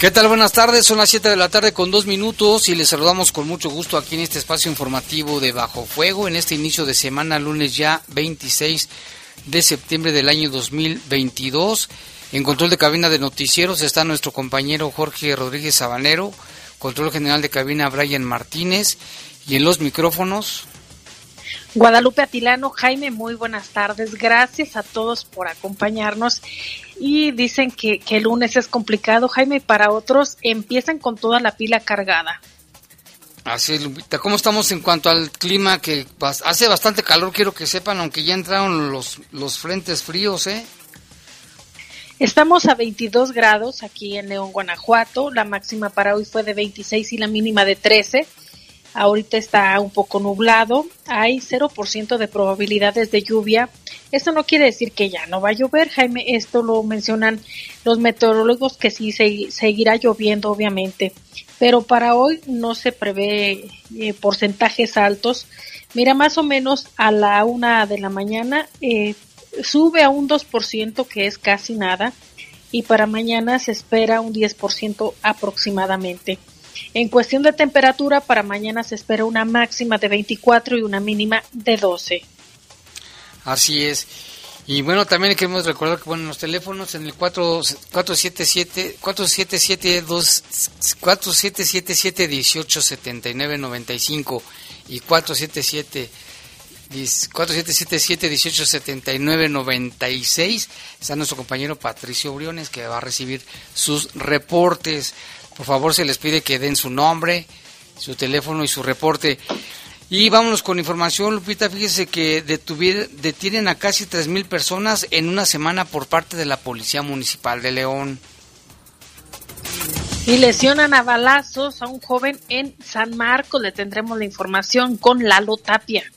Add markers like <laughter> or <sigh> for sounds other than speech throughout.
¿Qué tal? Buenas tardes, son las 7 de la tarde con dos minutos y les saludamos con mucho gusto aquí en este espacio informativo de Bajo Fuego, en este inicio de semana, lunes ya 26 de septiembre del año 2022. En control de cabina de noticieros está nuestro compañero Jorge Rodríguez Sabanero, control general de cabina Brian Martínez y en los micrófonos. Guadalupe Atilano, Jaime, muy buenas tardes. Gracias a todos por acompañarnos y dicen que, que el lunes es complicado, Jaime, y para otros empiezan con toda la pila cargada. Así es, Lupita. ¿Cómo estamos en cuanto al clima? Que hace bastante calor, quiero que sepan, aunque ya entraron los, los frentes fríos, ¿eh? Estamos a 22 grados aquí en León, Guanajuato. La máxima para hoy fue de 26 y la mínima de 13. Ahorita está un poco nublado, hay 0% de probabilidades de lluvia. Esto no quiere decir que ya no va a llover, Jaime, esto lo mencionan los meteorólogos que sí se, seguirá lloviendo obviamente, pero para hoy no se prevé eh, porcentajes altos. Mira, más o menos a la una de la mañana eh, sube a un 2% que es casi nada y para mañana se espera un 10% aproximadamente. En cuestión de temperatura, para mañana se espera una máxima de 24 y una mínima de 12. Así es. Y bueno, también queremos recordar que bueno, los teléfonos en el 477 477 477 1879 95 y 477 4777 1879 96 está nuestro compañero Patricio Briones que va a recibir sus reportes. Por favor, se les pide que den su nombre, su teléfono y su reporte. Y vámonos con información, Lupita. Fíjese que detienen a casi 3.000 personas en una semana por parte de la Policía Municipal de León. Y lesionan a balazos a un joven en San Marcos. Le tendremos la información con Lalo Tapia.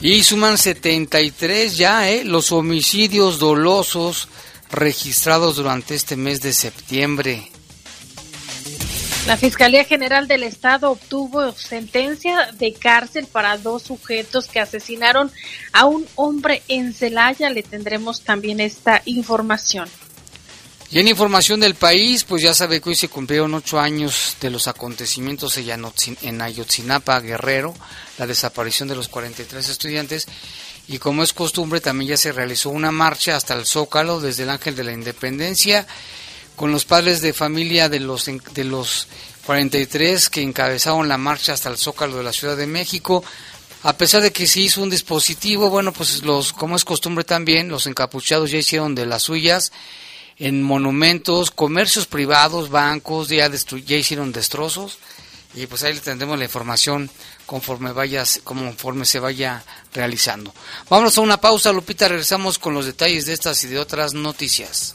Y suman 73 ya, ¿eh? Los homicidios dolosos registrados durante este mes de septiembre. La Fiscalía General del Estado obtuvo sentencia de cárcel para dos sujetos que asesinaron a un hombre en Celaya. Le tendremos también esta información. Y en información del país, pues ya sabe que hoy se cumplieron ocho años de los acontecimientos en Ayotzinapa, Guerrero, la desaparición de los 43 estudiantes. Y como es costumbre, también ya se realizó una marcha hasta el Zócalo desde el Ángel de la Independencia con los padres de familia de los, de los 43 que encabezaron la marcha hasta el Zócalo de la Ciudad de México. A pesar de que se hizo un dispositivo, bueno, pues los, como es costumbre también, los encapuchados ya hicieron de las suyas en monumentos, comercios privados, bancos, ya, ya hicieron destrozos y pues ahí le tendremos la información conforme vayas, conforme se vaya realizando. Vamos a una pausa, Lupita, regresamos con los detalles de estas y de otras noticias.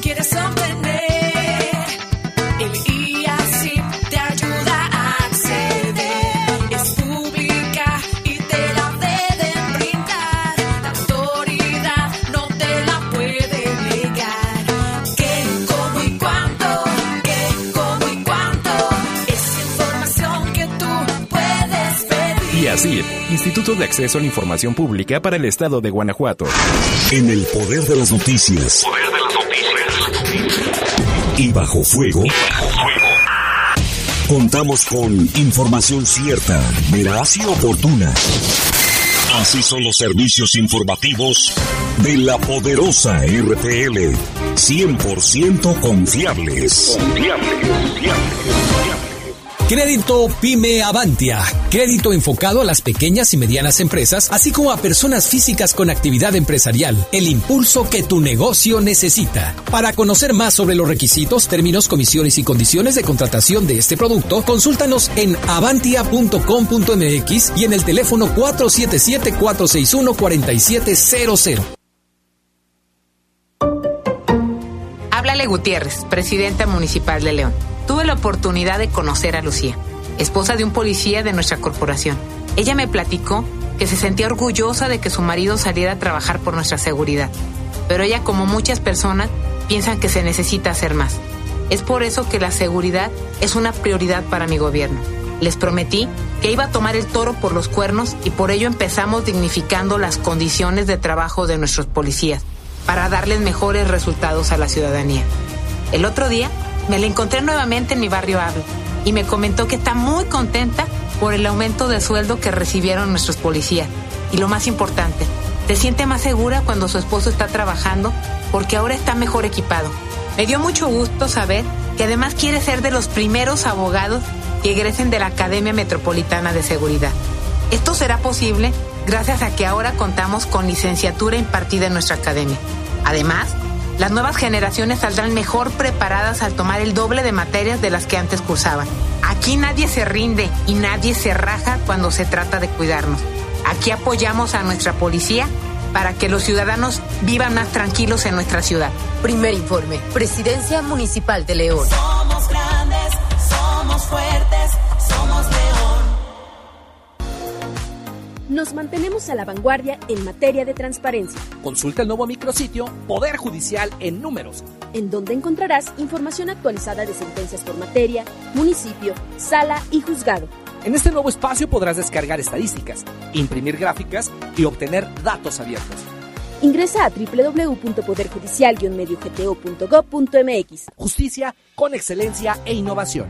Instituto de Acceso a la Información Pública para el Estado de Guanajuato. En el poder de las noticias. Y bajo fuego. Contamos con información cierta, veraz y oportuna. Así son los servicios informativos de la poderosa RTL. 100% confiables. Confiables, confiables. Crédito Pyme Avantia. Crédito enfocado a las pequeñas y medianas empresas, así como a personas físicas con actividad empresarial. El impulso que tu negocio necesita. Para conocer más sobre los requisitos, términos, comisiones y condiciones de contratación de este producto, consúltanos en avantia.com.mx y en el teléfono 477-461-4700. Háblale Gutiérrez, presidenta municipal de León. Tuve la oportunidad de conocer a Lucía, esposa de un policía de nuestra corporación. Ella me platicó que se sentía orgullosa de que su marido saliera a trabajar por nuestra seguridad. Pero ella, como muchas personas, piensan que se necesita hacer más. Es por eso que la seguridad es una prioridad para mi gobierno. Les prometí que iba a tomar el toro por los cuernos y por ello empezamos dignificando las condiciones de trabajo de nuestros policías para darles mejores resultados a la ciudadanía. El otro día me la encontré nuevamente en mi barrio Ave y me comentó que está muy contenta por el aumento de sueldo que recibieron nuestros policías. Y lo más importante, se siente más segura cuando su esposo está trabajando porque ahora está mejor equipado. Me dio mucho gusto saber que además quiere ser de los primeros abogados que egresen de la Academia Metropolitana de Seguridad. Esto será posible gracias a que ahora contamos con licenciatura impartida en nuestra academia. Además, las nuevas generaciones saldrán mejor preparadas al tomar el doble de materias de las que antes cursaban. Aquí nadie se rinde y nadie se raja cuando se trata de cuidarnos. Aquí apoyamos a nuestra policía para que los ciudadanos vivan más tranquilos en nuestra ciudad. Primer informe, Presidencia Municipal de León. Somos grandes, somos fuertes, Nos mantenemos a la vanguardia en materia de transparencia, Consulta el nuevo micrositio Poder Judicial en Números. en donde encontrarás información actualizada de sentencias por materia, municipio, sala y juzgado. En este nuevo espacio podrás descargar estadísticas, imprimir gráficas y obtener datos abiertos. Ingresa a www.poderjudicial-mediogto.gov.mx. Justicia con excelencia e innovación.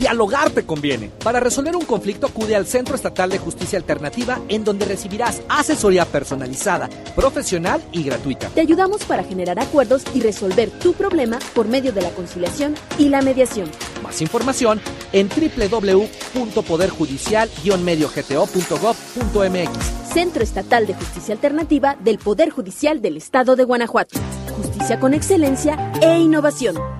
Dialogar te conviene. Para resolver un conflicto acude al Centro Estatal de Justicia Alternativa en donde recibirás asesoría personalizada, profesional y gratuita. Te ayudamos para generar acuerdos y resolver tu problema por medio de la conciliación y la mediación. Más información en www.poderjudicial-mediogto.gov.mx. Centro Estatal de Justicia Alternativa del Poder Judicial del Estado de Guanajuato. Justicia con excelencia e innovación.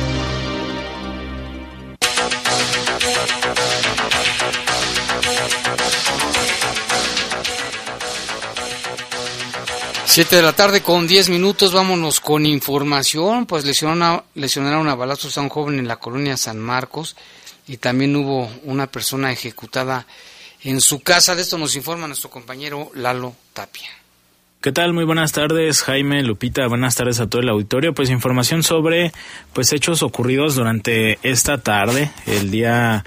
Siete de la tarde con 10 minutos, vámonos con información. Pues lesionaron a balazos a un joven en la colonia San Marcos y también hubo una persona ejecutada en su casa. De esto nos informa nuestro compañero Lalo Tapia. ¿Qué tal? Muy buenas tardes, Jaime, Lupita. Buenas tardes a todo el auditorio. Pues información sobre pues hechos ocurridos durante esta tarde, el día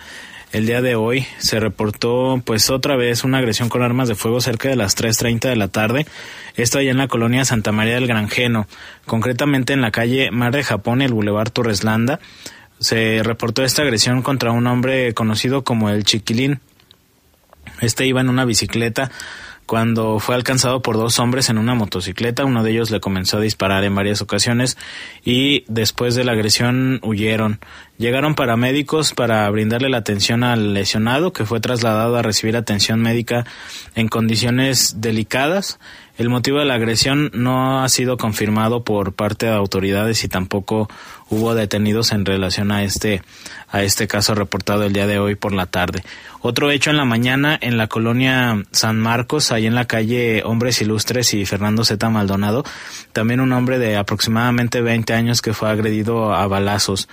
el día de hoy se reportó pues otra vez una agresión con armas de fuego cerca de las 3.30 de la tarde, esto allá en la colonia Santa María del Granjeno, concretamente en la calle Mar de Japón y el Boulevard Torreslanda. Se reportó esta agresión contra un hombre conocido como el Chiquilín. Este iba en una bicicleta cuando fue alcanzado por dos hombres en una motocicleta. Uno de ellos le comenzó a disparar en varias ocasiones y después de la agresión huyeron. Llegaron paramédicos para brindarle la atención al lesionado que fue trasladado a recibir atención médica en condiciones delicadas. El motivo de la agresión no ha sido confirmado por parte de autoridades y tampoco hubo detenidos en relación a este a este caso reportado el día de hoy por la tarde. Otro hecho en la mañana en la colonia San Marcos, ahí en la calle Hombres Ilustres y Fernando Z Maldonado, también un hombre de aproximadamente 20 años que fue agredido a balazos.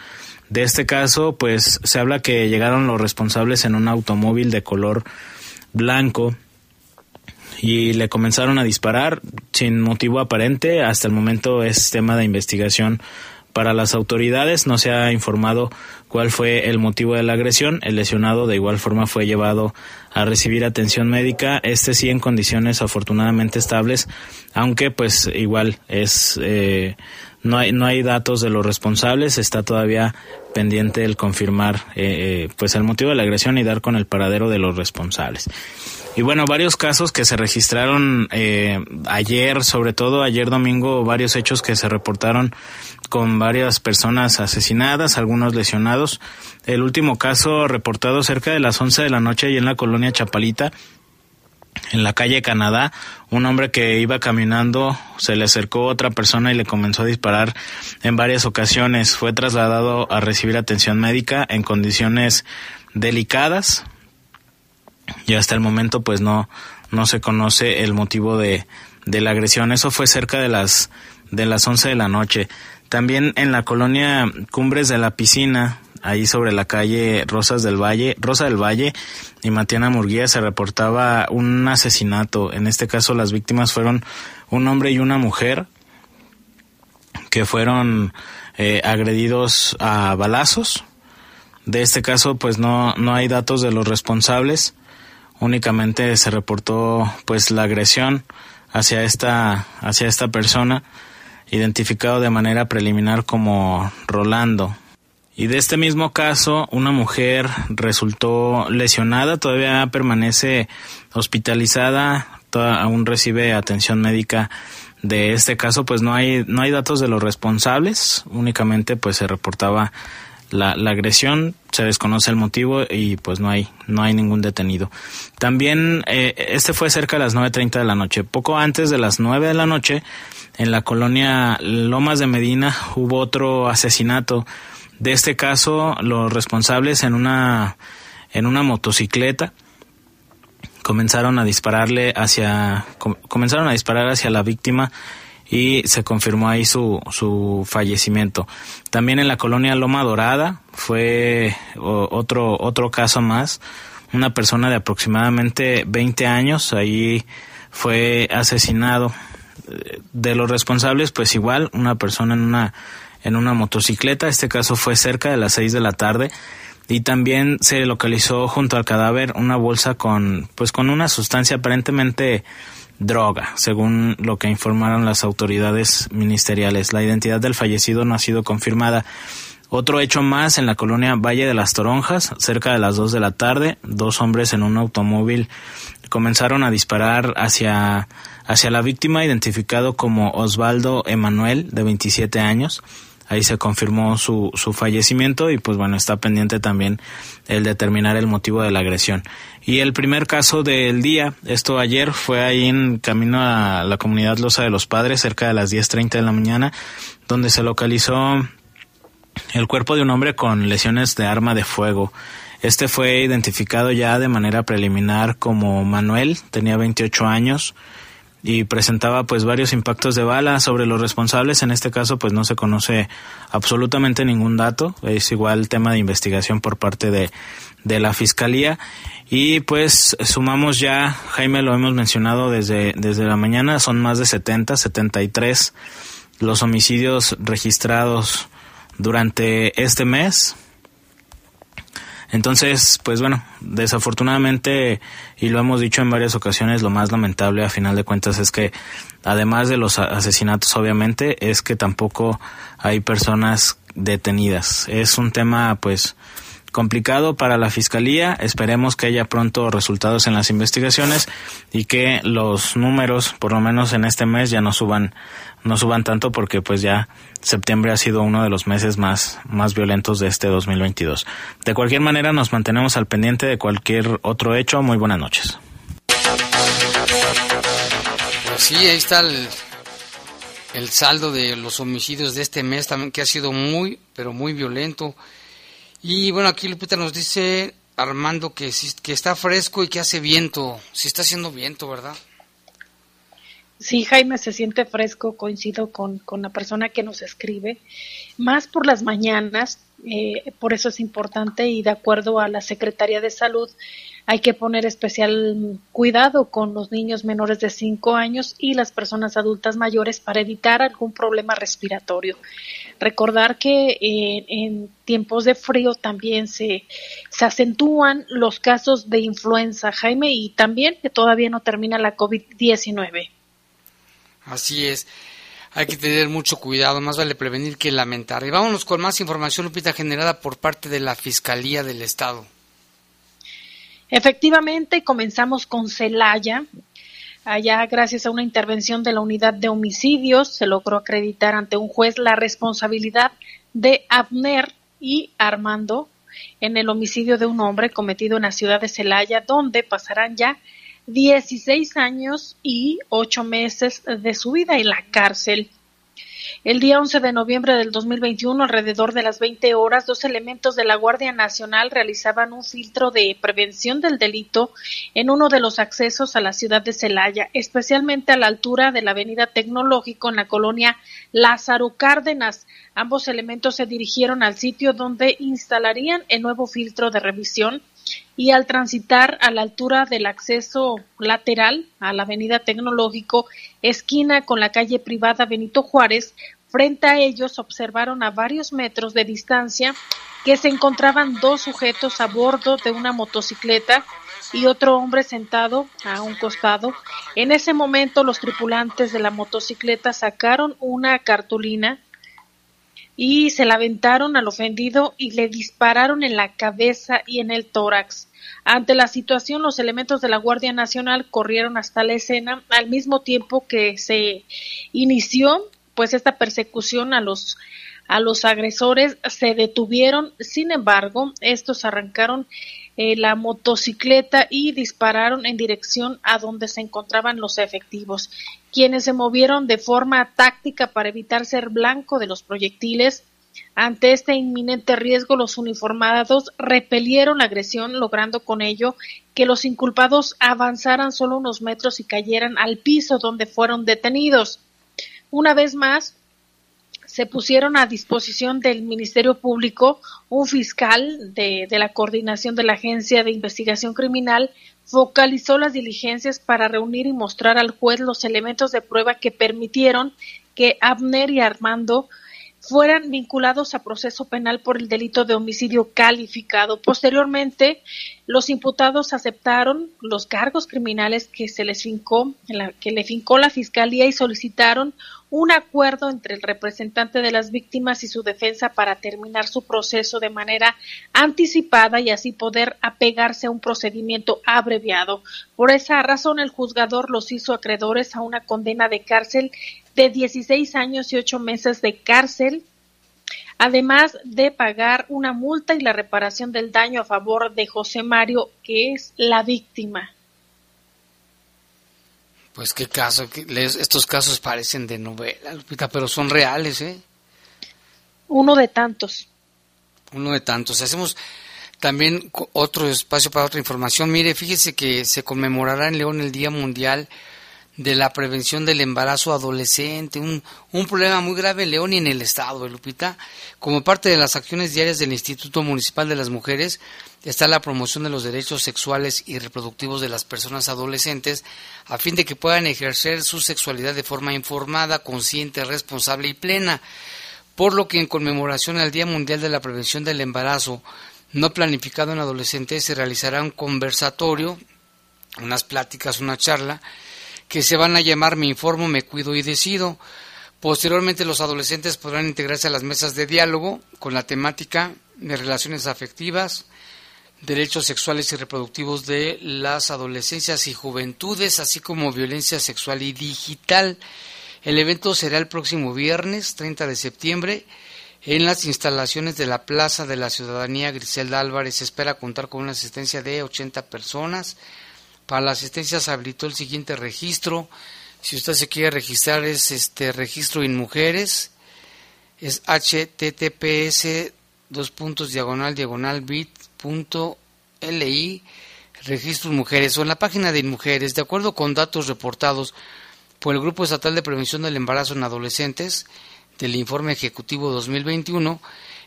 De este caso, pues se habla que llegaron los responsables en un automóvil de color blanco y le comenzaron a disparar sin motivo aparente. Hasta el momento es tema de investigación para las autoridades. No se ha informado cuál fue el motivo de la agresión. El lesionado de igual forma fue llevado a recibir atención médica. Este sí en condiciones afortunadamente estables, aunque pues igual es eh, no hay no hay datos de los responsables. Está todavía pendiente el confirmar eh, eh, pues el motivo de la agresión y dar con el paradero de los responsables. Y bueno, varios casos que se registraron eh, ayer, sobre todo ayer domingo, varios hechos que se reportaron con varias personas asesinadas, algunos lesionados. El último caso reportado cerca de las 11 de la noche y en la colonia Chapalita, en la calle Canadá, un hombre que iba caminando se le acercó otra persona y le comenzó a disparar en varias ocasiones. Fue trasladado a recibir atención médica en condiciones delicadas y hasta el momento pues no no se conoce el motivo de, de la agresión. Eso fue cerca de las de las 11 de la noche. También en la colonia Cumbres de la Piscina, ahí sobre la calle Rosas del Valle, Rosa del Valle y Matiana Murguía se reportaba un asesinato. En este caso las víctimas fueron un hombre y una mujer que fueron eh, agredidos a balazos. De este caso pues no, no hay datos de los responsables únicamente se reportó pues la agresión hacia esta hacia esta persona identificado de manera preliminar como Rolando. Y de este mismo caso una mujer resultó lesionada todavía permanece hospitalizada aún recibe atención médica de este caso pues no hay no hay datos de los responsables únicamente pues se reportaba la, la, agresión, se desconoce el motivo y pues no hay, no hay ningún detenido. También eh, este fue cerca de las 9.30 de la noche. Poco antes de las 9 de la noche, en la colonia Lomas de Medina hubo otro asesinato. De este caso, los responsables en una, en una motocicleta comenzaron a dispararle hacia, comenzaron a disparar hacia la víctima y se confirmó ahí su, su fallecimiento. También en la colonia Loma Dorada fue otro, otro caso más. Una persona de aproximadamente 20 años ahí fue asesinado. De los responsables, pues igual, una persona en una, en una motocicleta. Este caso fue cerca de las 6 de la tarde y también se localizó junto al cadáver una bolsa con pues con una sustancia aparentemente droga, según lo que informaron las autoridades ministeriales. La identidad del fallecido no ha sido confirmada. Otro hecho más en la colonia Valle de las Toronjas, cerca de las 2 de la tarde, dos hombres en un automóvil comenzaron a disparar hacia, hacia la víctima identificado como Osvaldo Emanuel, de 27 años ahí se confirmó su, su fallecimiento y pues bueno, está pendiente también el determinar el motivo de la agresión. Y el primer caso del día, esto ayer, fue ahí en camino a la comunidad Loza de los Padres, cerca de las 10.30 de la mañana, donde se localizó el cuerpo de un hombre con lesiones de arma de fuego. Este fue identificado ya de manera preliminar como Manuel, tenía 28 años, y presentaba pues varios impactos de bala sobre los responsables. En este caso pues no se conoce absolutamente ningún dato. Es igual tema de investigación por parte de, de la fiscalía. Y pues sumamos ya, Jaime lo hemos mencionado desde, desde la mañana, son más de 70, 73 los homicidios registrados durante este mes. Entonces, pues bueno, desafortunadamente, y lo hemos dicho en varias ocasiones, lo más lamentable a final de cuentas es que, además de los asesinatos, obviamente, es que tampoco hay personas detenidas. Es un tema, pues, complicado para la fiscalía. Esperemos que haya pronto resultados en las investigaciones y que los números, por lo menos en este mes, ya no suban, no suban tanto porque pues ya septiembre ha sido uno de los meses más, más violentos de este 2022. De cualquier manera, nos mantenemos al pendiente de cualquier otro hecho. Muy buenas noches. Pues sí, ahí está el, el saldo de los homicidios de este mes también que ha sido muy, pero muy violento. Y bueno, aquí Lupita nos dice Armando que, que está fresco y que hace viento. Sí está haciendo viento, ¿verdad? Sí, Jaime se siente fresco, coincido con, con la persona que nos escribe, más por las mañanas, eh, por eso es importante y de acuerdo a la Secretaría de Salud hay que poner especial cuidado con los niños menores de 5 años y las personas adultas mayores para evitar algún problema respiratorio. Recordar que eh, en tiempos de frío también se, se acentúan los casos de influenza, Jaime, y también que todavía no termina la COVID-19. Así es. Hay que tener mucho cuidado, más vale prevenir que lamentar. Y vámonos con más información, Lupita, generada por parte de la Fiscalía del Estado. Efectivamente, comenzamos con Celaya. Allá, gracias a una intervención de la unidad de homicidios, se logró acreditar ante un juez la responsabilidad de Abner y Armando en el homicidio de un hombre cometido en la ciudad de Celaya, donde pasarán ya 16 años y 8 meses de su vida en la cárcel. El día 11 de noviembre del 2021, alrededor de las 20 horas, dos elementos de la Guardia Nacional realizaban un filtro de prevención del delito en uno de los accesos a la ciudad de Celaya, especialmente a la altura de la Avenida Tecnológico en la colonia Lázaro Cárdenas. Ambos elementos se dirigieron al sitio donde instalarían el nuevo filtro de revisión y al transitar a la altura del acceso lateral a la avenida Tecnológico, esquina con la calle privada Benito Juárez, frente a ellos observaron a varios metros de distancia que se encontraban dos sujetos a bordo de una motocicleta y otro hombre sentado a un costado. En ese momento los tripulantes de la motocicleta sacaron una cartulina y se la aventaron al ofendido y le dispararon en la cabeza y en el tórax. Ante la situación, los elementos de la Guardia Nacional corrieron hasta la escena al mismo tiempo que se inició pues esta persecución a los a los agresores se detuvieron, sin embargo, estos arrancaron eh, la motocicleta y dispararon en dirección a donde se encontraban los efectivos, quienes se movieron de forma táctica para evitar ser blanco de los proyectiles. Ante este inminente riesgo, los uniformados repelieron la agresión, logrando con ello que los inculpados avanzaran solo unos metros y cayeran al piso donde fueron detenidos. Una vez más, se pusieron a disposición del Ministerio Público un fiscal de, de, la coordinación de la Agencia de Investigación Criminal focalizó las diligencias para reunir y mostrar al juez los elementos de prueba que permitieron que Abner y Armando fueran vinculados a proceso penal por el delito de homicidio calificado. Posteriormente, los imputados aceptaron los cargos criminales que se les fincó, que le fincó la fiscalía y solicitaron un acuerdo entre el representante de las víctimas y su defensa para terminar su proceso de manera anticipada y así poder apegarse a un procedimiento abreviado. Por esa razón, el juzgador los hizo acreedores a una condena de cárcel de 16 años y 8 meses de cárcel, además de pagar una multa y la reparación del daño a favor de José Mario, que es la víctima. Pues qué caso, estos casos parecen de novela, Lupita, pero son reales, ¿eh? Uno de tantos. Uno de tantos. Hacemos también otro espacio para otra información. Mire, fíjese que se conmemorará en León el Día Mundial de la Prevención del Embarazo Adolescente, un, un problema muy grave en León y en el Estado, Lupita. Como parte de las acciones diarias del Instituto Municipal de las Mujeres, está la promoción de los derechos sexuales y reproductivos de las personas adolescentes a fin de que puedan ejercer su sexualidad de forma informada, consciente, responsable y plena. Por lo que en conmemoración al Día Mundial de la Prevención del Embarazo no planificado en adolescentes se realizará un conversatorio, unas pláticas, una charla, que se van a llamar Me informo, me cuido y decido. Posteriormente los adolescentes podrán integrarse a las mesas de diálogo con la temática de relaciones afectivas, derechos sexuales y reproductivos de las adolescencias y juventudes, así como violencia sexual y digital. El evento será el próximo viernes 30 de septiembre en las instalaciones de la Plaza de la Ciudadanía Griselda Álvarez. Espera contar con una asistencia de 80 personas. Para la asistencia se habilitó el siguiente registro. Si usted se quiere registrar es este registro en mujeres, es https dos puntos diagonal diagonal bit punto li registro mujeres o en la página de mujeres. De acuerdo con datos reportados por el Grupo Estatal de Prevención del Embarazo en Adolescentes del informe ejecutivo 2021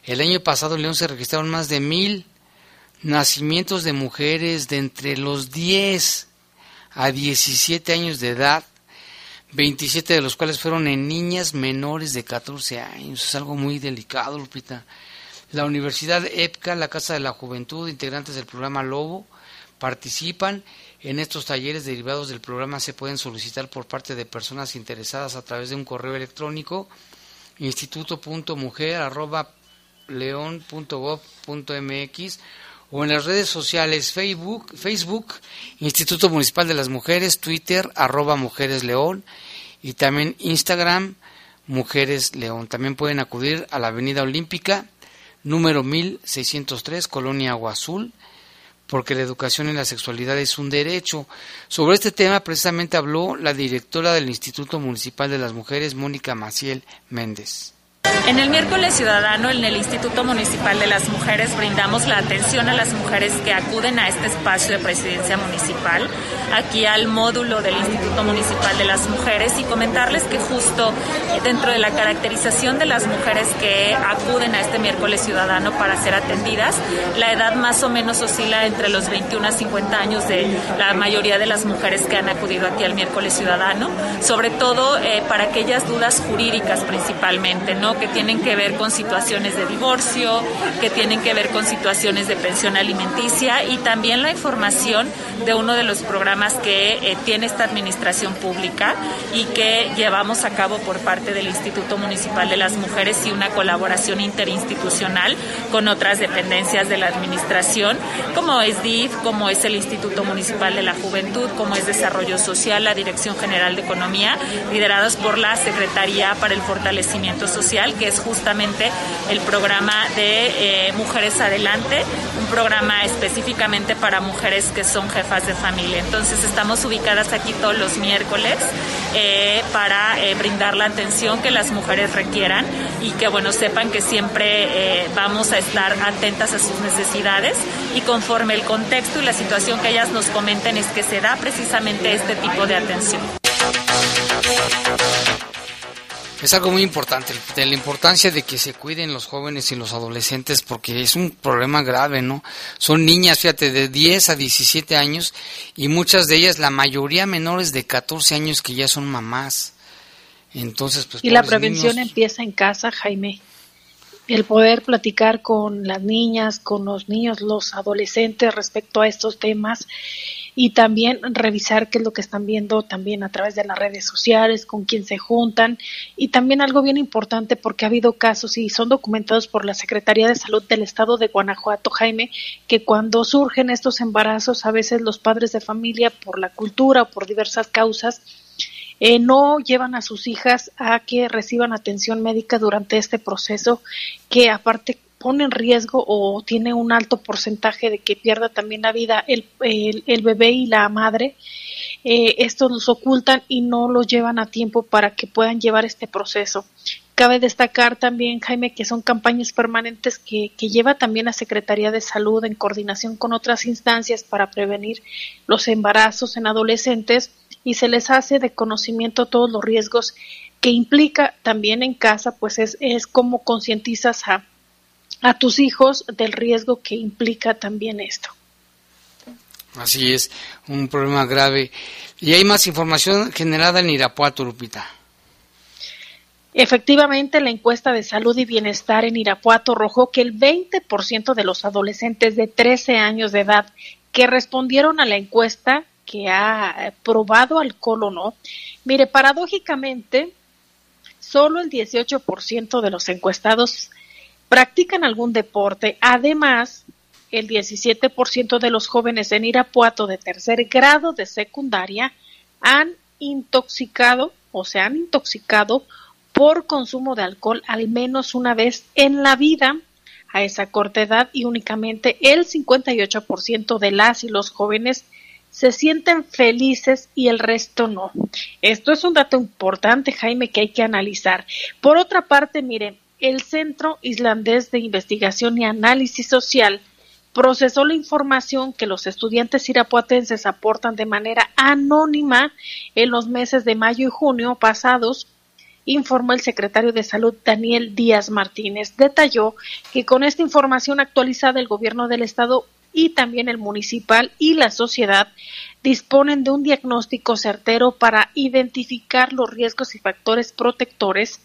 el año pasado en León se registraron más de mil nacimientos de mujeres de entre los 10 a 17 años de edad 27 de los cuales fueron en niñas menores de 14 años. Es algo muy delicado, Lupita. La Universidad EPCA, la Casa de la Juventud, integrantes del programa Lobo, participan en estos talleres derivados del programa. Se pueden solicitar por parte de personas interesadas a través de un correo electrónico instituto.mujer.león.gov.mx o en las redes sociales Facebook, Facebook, Instituto Municipal de las Mujeres, Twitter, arroba Mujeres León y también Instagram, Mujeres León. También pueden acudir a la Avenida Olímpica, número 1603, Colonia Agua Azul, porque la educación en la sexualidad es un derecho. Sobre este tema precisamente habló la directora del Instituto Municipal de las Mujeres, Mónica Maciel Méndez. En el miércoles ciudadano en el Instituto Municipal de las Mujeres brindamos la atención a las mujeres que acuden a este espacio de presidencia municipal, aquí al módulo del Instituto Municipal de las Mujeres y comentarles que justo dentro de la caracterización de las mujeres que acuden a este miércoles ciudadano para ser atendidas, la edad más o menos oscila entre los 21 a 50 años de la mayoría de las mujeres que han acudido aquí al miércoles ciudadano, sobre todo eh, para aquellas dudas jurídicas principalmente, ¿no? Que tienen que ver con situaciones de divorcio, que tienen que ver con situaciones de pensión alimenticia y también la información de uno de los programas que eh, tiene esta administración pública y que llevamos a cabo por parte del Instituto Municipal de las Mujeres y una colaboración interinstitucional con otras dependencias de la administración, como es DIF, como es el Instituto Municipal de la Juventud, como es Desarrollo Social, la Dirección General de Economía, liderados por la Secretaría para el Fortalecimiento Social que es justamente el programa de eh, Mujeres Adelante, un programa específicamente para mujeres que son jefas de familia. Entonces estamos ubicadas aquí todos los miércoles eh, para eh, brindar la atención que las mujeres requieran y que bueno sepan que siempre vamos a estar atentas a sus necesidades y conforme el contexto y la situación que ellas nos comenten es que se da precisamente este tipo de atención es algo muy importante, de la importancia de que se cuiden los jóvenes y los adolescentes porque es un problema grave, ¿no? Son niñas, fíjate, de 10 a 17 años y muchas de ellas, la mayoría menores de 14 años que ya son mamás. Entonces, pues... Y la prevención empieza en casa, Jaime. El poder platicar con las niñas, con los niños, los adolescentes respecto a estos temas y también revisar qué es lo que están viendo también a través de las redes sociales, con quién se juntan. Y también algo bien importante porque ha habido casos y son documentados por la Secretaría de Salud del Estado de Guanajuato, Jaime, que cuando surgen estos embarazos a veces los padres de familia por la cultura o por diversas causas eh, no llevan a sus hijas a que reciban atención médica durante este proceso que aparte pone en riesgo o tiene un alto porcentaje de que pierda también la vida el, el, bebé y la madre, eh, estos los ocultan y no los llevan a tiempo para que puedan llevar este proceso. Cabe destacar también, Jaime, que son campañas permanentes que, que lleva también la Secretaría de Salud en coordinación con otras instancias para prevenir los embarazos en adolescentes y se les hace de conocimiento todos los riesgos que implica también en casa, pues es, es como concientizas a, a tus hijos del riesgo que implica también esto. Así es, un problema grave. Y hay más información generada en Irapuato, Lupita. Efectivamente, la encuesta de salud y bienestar en Irapuato arrojó que el 20% de los adolescentes de 13 años de edad que respondieron a la encuesta que ha probado alcohol o no, mire, paradójicamente, solo el 18% de los encuestados practican algún deporte. Además, el 17% de los jóvenes en Irapuato de tercer grado de secundaria han intoxicado o se han intoxicado por consumo de alcohol al menos una vez en la vida a esa corta edad y únicamente el 58% de las y los jóvenes se sienten felices y el resto no. Esto es un dato importante, Jaime, que hay que analizar. Por otra parte, miren, el Centro Islandés de Investigación y Análisis Social procesó la información que los estudiantes irapuatenses aportan de manera anónima en los meses de mayo y junio pasados informó el secretario de Salud Daniel Díaz Martínez. Detalló que con esta información actualizada el gobierno del estado y también el municipal y la sociedad disponen de un diagnóstico certero para identificar los riesgos y factores protectores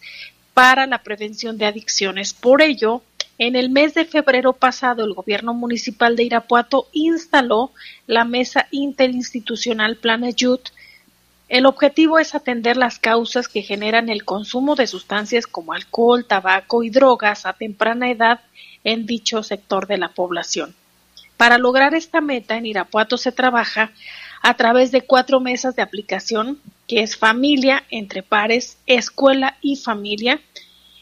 para la prevención de adicciones. Por ello, en el mes de febrero pasado, el gobierno municipal de Irapuato instaló la mesa interinstitucional Plan Ayud. El objetivo es atender las causas que generan el consumo de sustancias como alcohol, tabaco y drogas a temprana edad en dicho sector de la población. Para lograr esta meta, en Irapuato se trabaja a través de cuatro mesas de aplicación, que es familia, entre pares, escuela y familia,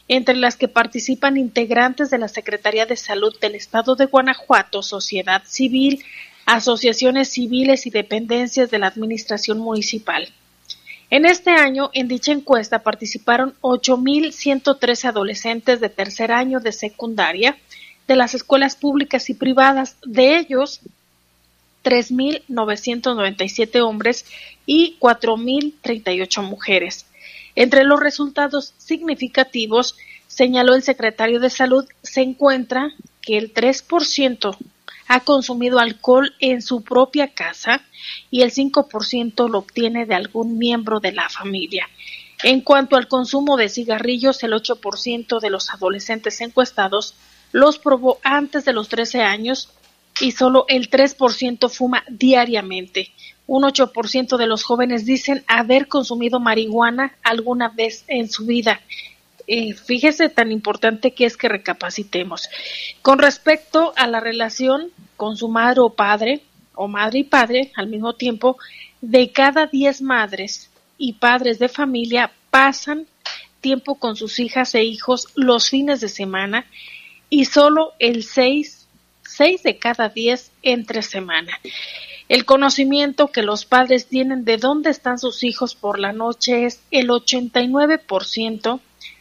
entre las que participan integrantes de la Secretaría de Salud del Estado de Guanajuato, sociedad civil, asociaciones civiles y dependencias de la Administración Municipal. En este año, en dicha encuesta participaron 8.113 adolescentes de tercer año de secundaria de las escuelas públicas y privadas, de ellos 3.997 hombres y 4.038 mujeres. Entre los resultados significativos, señaló el secretario de Salud, se encuentra que el 3% ha consumido alcohol en su propia casa y el 5% lo obtiene de algún miembro de la familia. En cuanto al consumo de cigarrillos, el 8% de los adolescentes encuestados los probó antes de los 13 años y solo el 3% fuma diariamente. Un 8% de los jóvenes dicen haber consumido marihuana alguna vez en su vida. Eh, fíjese tan importante que es que recapacitemos. Con respecto a la relación con su madre o padre, o madre y padre al mismo tiempo, de cada 10 madres y padres de familia pasan tiempo con sus hijas e hijos los fines de semana y solo el 6, 6 de cada 10 entre semana. El conocimiento que los padres tienen de dónde están sus hijos por la noche es el 89%,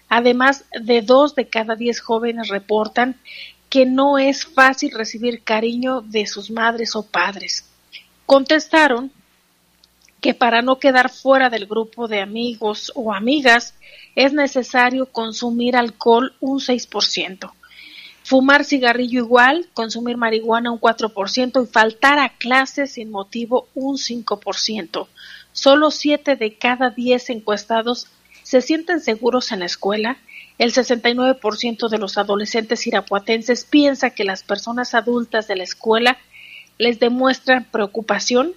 además de dos de cada diez jóvenes reportan que no es fácil recibir cariño de sus madres o padres. Contestaron que para no quedar fuera del grupo de amigos o amigas es necesario consumir alcohol un 6%, fumar cigarrillo igual, consumir marihuana un 4% y faltar a clases sin motivo un 5%. Solo 7 de cada 10 encuestados se sienten seguros en la escuela. El 69% de los adolescentes irapuatenses piensa que las personas adultas de la escuela les demuestran preocupación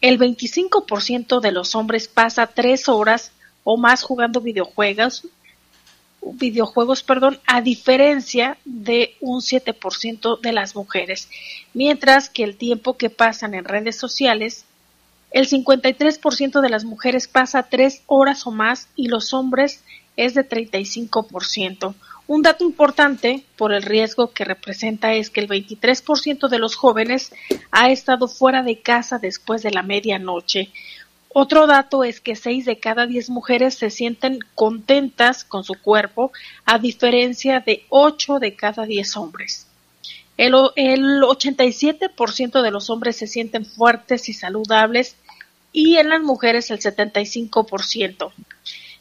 el 25% de los hombres pasa tres horas o más jugando videojuegos, videojuegos, perdón, a diferencia de un 7% de las mujeres, mientras que el tiempo que pasan en redes sociales, el 53% de las mujeres pasa tres horas o más y los hombres es de 35%. Un dato importante por el riesgo que representa es que el 23% de los jóvenes ha estado fuera de casa después de la medianoche. Otro dato es que 6 de cada 10 mujeres se sienten contentas con su cuerpo, a diferencia de 8 de cada 10 hombres. El, el 87% de los hombres se sienten fuertes y saludables y en las mujeres el 75%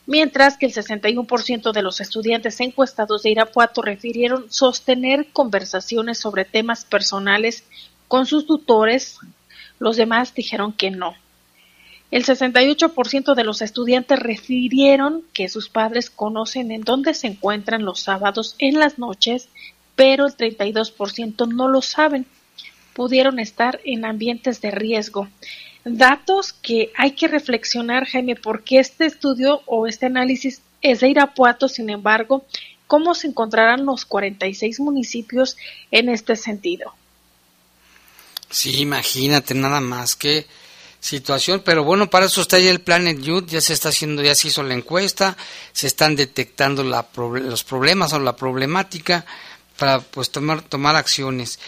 mientras que el 61% de los estudiantes encuestados de Irapuato refirieron sostener conversaciones sobre temas personales con sus tutores, los demás dijeron que no. El 68% de los estudiantes refirieron que sus padres conocen en dónde se encuentran los sábados en las noches, pero el 32% no lo saben. Pudieron estar en ambientes de riesgo datos que hay que reflexionar, Jaime, porque este estudio o este análisis es de Irapuato, sin embargo, ¿cómo se encontrarán los 46 municipios en este sentido? Sí, imagínate nada más que situación, pero bueno, para eso está ya el Planet Youth, ya se está haciendo, ya se hizo la encuesta, se están detectando los problemas o la problemática para pues tomar, tomar acciones.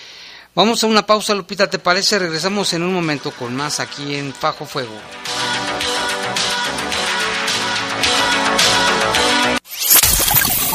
Vamos a una pausa, Lupita, ¿te parece? Regresamos en un momento con más aquí en Fajo Fuego.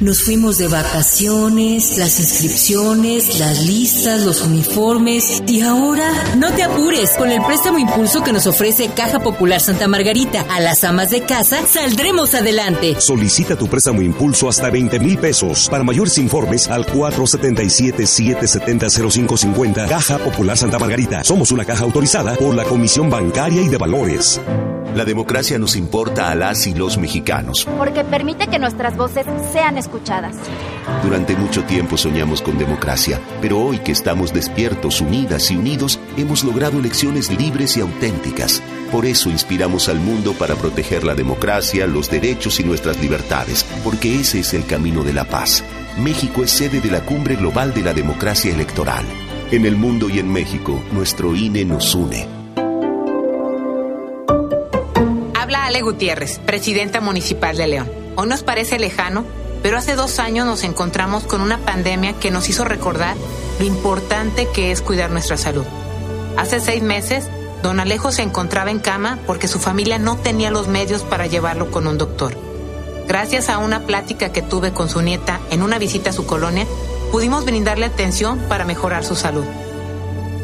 Nos fuimos de vacaciones, las inscripciones, las listas, los uniformes y ahora no te apures con el préstamo impulso que nos ofrece Caja Popular Santa Margarita. A las amas de casa saldremos adelante. Solicita tu préstamo impulso hasta 20 mil pesos. Para mayores informes al 477-770-0550 Caja Popular Santa Margarita. Somos una caja autorizada por la Comisión Bancaria y de Valores. La democracia nos importa a las y los mexicanos. Porque permite que nuestras voces sean escuchadas. Durante mucho tiempo soñamos con democracia, pero hoy que estamos despiertos, unidas y unidos, hemos logrado elecciones libres y auténticas. Por eso inspiramos al mundo para proteger la democracia, los derechos y nuestras libertades, porque ese es el camino de la paz. México es sede de la Cumbre Global de la Democracia Electoral. En el mundo y en México, nuestro INE nos une. Habla Ale Gutiérrez, presidenta municipal de León. Hoy nos parece lejano, pero hace dos años nos encontramos con una pandemia que nos hizo recordar lo importante que es cuidar nuestra salud. Hace seis meses, don Alejo se encontraba en cama porque su familia no tenía los medios para llevarlo con un doctor. Gracias a una plática que tuve con su nieta en una visita a su colonia, pudimos brindarle atención para mejorar su salud.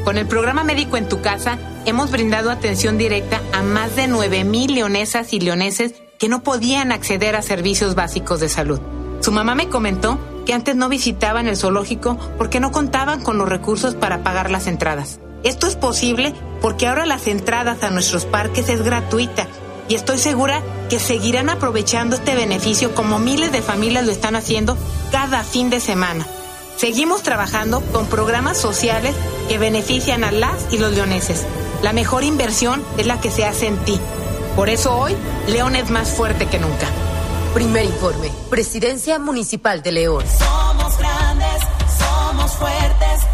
Con el programa Médico en tu casa, hemos brindado atención directa a más de 9 mil leonesas y leoneses que no podían acceder a servicios básicos de salud. Su mamá me comentó que antes no visitaban el zoológico porque no contaban con los recursos para pagar las entradas. Esto es posible porque ahora las entradas a nuestros parques es gratuita y estoy segura que seguirán aprovechando este beneficio como miles de familias lo están haciendo cada fin de semana. Seguimos trabajando con programas sociales que benefician a las y los leoneses. La mejor inversión es la que se hace en ti. Por eso hoy, León es más fuerte que nunca. Primer informe. Presidencia Municipal de León. Somos grandes, somos fuertes.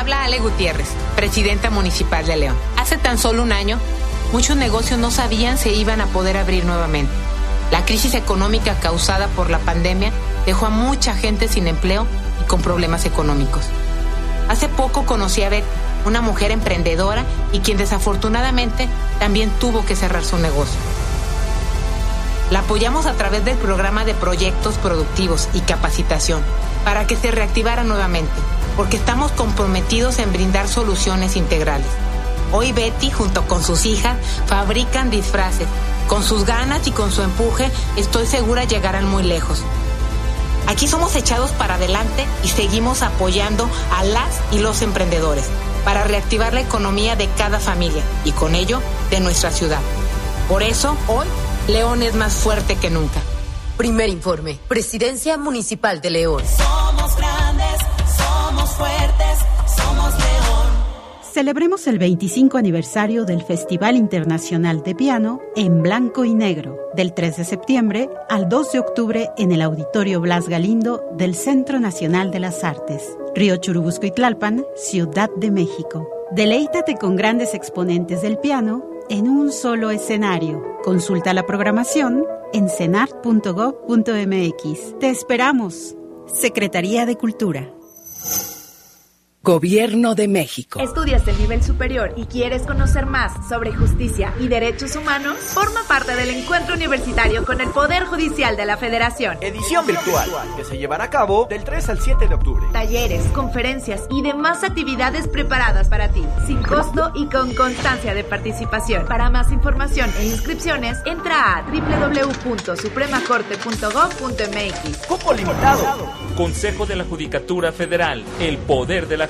Habla Ale Gutiérrez, presidenta municipal de León. Hace tan solo un año, muchos negocios no sabían si iban a poder abrir nuevamente. La crisis económica causada por la pandemia dejó a mucha gente sin empleo y con problemas económicos. Hace poco conocí a Beth, una mujer emprendedora y quien desafortunadamente también tuvo que cerrar su negocio. La apoyamos a través del programa de proyectos productivos y capacitación para que se reactivara nuevamente, porque estamos comprometidos en brindar soluciones integrales. Hoy Betty, junto con sus hijas, fabrican disfraces. Con sus ganas y con su empuje, estoy segura llegarán muy lejos. Aquí somos echados para adelante y seguimos apoyando a las y los emprendedores para reactivar la economía de cada familia y con ello de nuestra ciudad. Por eso, hoy, León es más fuerte que nunca. Primer informe. Presidencia Municipal de León. Celebremos el 25 aniversario del Festival Internacional de Piano en Blanco y Negro, del 3 de septiembre al 2 de octubre en el Auditorio Blas Galindo del Centro Nacional de las Artes, Río Churubusco y Tlalpan, Ciudad de México. Deleítate con grandes exponentes del piano en un solo escenario. Consulta la programación en cenart.gov.mx. Te esperamos. Secretaría de Cultura. Gobierno de México. ¿Estudias el nivel superior y quieres conocer más sobre justicia y derechos humanos? Forma parte del encuentro universitario con el Poder Judicial de la Federación. Edición virtual, que se llevará a cabo del 3 al 7 de octubre. Talleres, conferencias y demás actividades preparadas para ti, sin costo y con constancia de participación. Para más información e inscripciones, entra a www.supremacorte.gov.mx. Cupo limitado. Consejo de la Judicatura Federal, el poder de la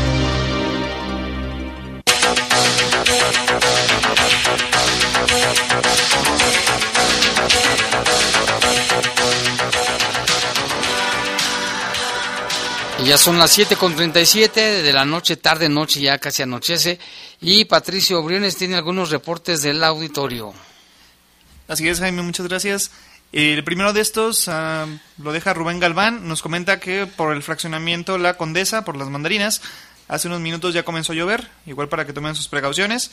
Ya son las 7 con 37 de la noche, tarde, noche, ya casi anochece. Y Patricio Briones tiene algunos reportes del auditorio. Así es, Jaime, muchas gracias. El primero de estos ah, lo deja Rubén Galván. Nos comenta que por el fraccionamiento La Condesa, por las mandarinas, hace unos minutos ya comenzó a llover, igual para que tomen sus precauciones.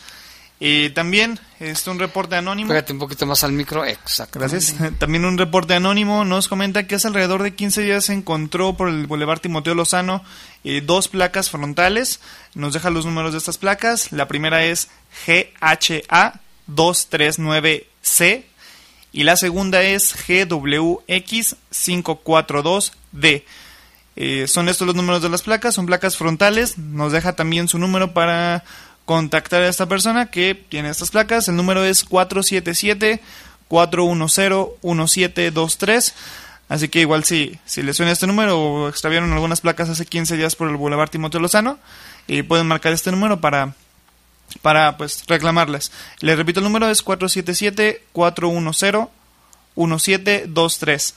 Eh, también este, un reporte anónimo. Pégate un poquito más al micro, exacto. Gracias. <laughs> También un reporte anónimo nos comenta que hace alrededor de 15 días se encontró por el Boulevard Timoteo Lozano eh, dos placas frontales. Nos deja los números de estas placas. La primera es GHA 239C y la segunda es GWX 542D. Eh, son estos los números de las placas, son placas frontales. Nos deja también su número para contactar a esta persona que tiene estas placas. El número es 477-410-1723. Así que igual si, si les suena este número o extraviaron algunas placas hace 15 días por el Boulevard Timoteo Lozano, y pueden marcar este número para, para pues reclamarles. Les repito, el número es 477-410-1723.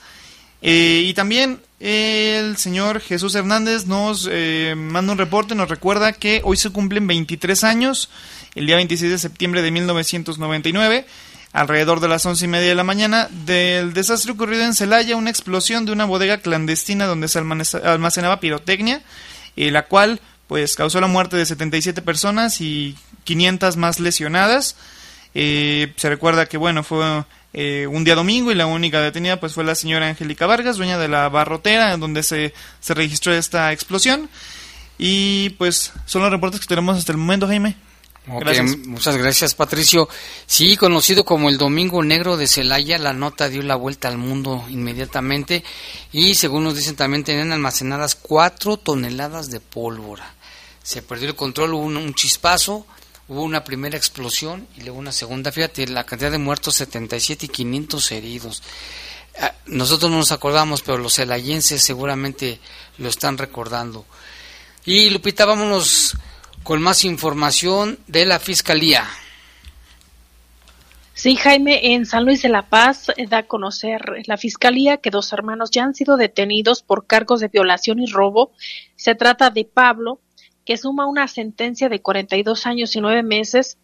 Eh, y también el señor Jesús Hernández nos eh, manda un reporte, nos recuerda que hoy se cumplen 23 años, el día 26 de septiembre de 1999, alrededor de las once y media de la mañana, del desastre ocurrido en Celaya, una explosión de una bodega clandestina donde se almacenaba pirotecnia, eh, la cual pues causó la muerte de 77 personas y 500 más lesionadas. Eh, se recuerda que bueno fue eh, un día domingo y la única detenida pues fue la señora Angélica Vargas, dueña de la barrotera donde se, se registró esta explosión. Y pues son los reportes que tenemos hasta el momento, Jaime. Muchas gracias, Patricio. Sí, conocido como el Domingo Negro de Celaya, la nota dio la vuelta al mundo inmediatamente y según nos dicen también tenían almacenadas cuatro toneladas de pólvora. Se perdió el control, hubo un, un chispazo, hubo una primera explosión y luego una segunda. Fíjate, la cantidad de muertos 77 y 500 heridos. Ah, Nosotros no nos acordamos, pero los celayenses seguramente lo están recordando. Y Lupita, vámonos con más información de la Fiscalía. Sí, Jaime, en San Luis de la Paz eh, da a conocer la Fiscalía que dos hermanos ya han sido detenidos por cargos de violación y robo. Se trata de Pablo, que suma una sentencia de 42 años y nueve meses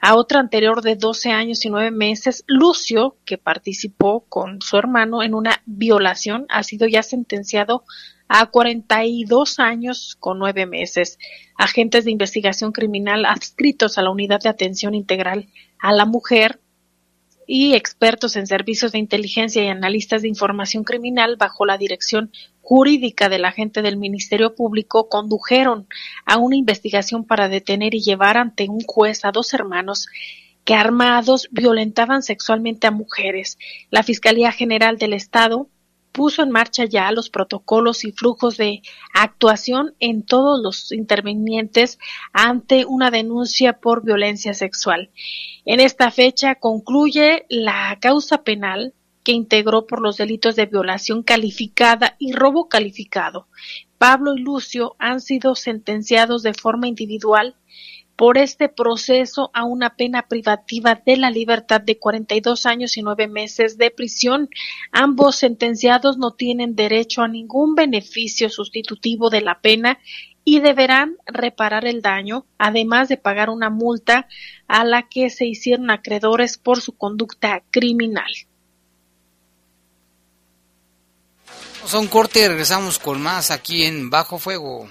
a otra anterior de 12 años y nueve meses. Lucio, que participó con su hermano en una violación, ha sido ya sentenciado a 42 años con nueve meses. Agentes de investigación criminal adscritos a la Unidad de Atención Integral a la Mujer y expertos en servicios de inteligencia y analistas de información criminal bajo la dirección jurídica del agente del Ministerio Público condujeron a una investigación para detener y llevar ante un juez a dos hermanos que armados violentaban sexualmente a mujeres. La Fiscalía General del Estado puso en marcha ya los protocolos y flujos de actuación en todos los intervinientes ante una denuncia por violencia sexual. En esta fecha concluye la causa penal que integró por los delitos de violación calificada y robo calificado. Pablo y Lucio han sido sentenciados de forma individual por este proceso a una pena privativa de la libertad de 42 años y nueve meses de prisión. Ambos sentenciados no tienen derecho a ningún beneficio sustitutivo de la pena y deberán reparar el daño, además de pagar una multa a la que se hicieron acreedores por su conducta criminal. Son corte y regresamos con más aquí en Bajo Fuego.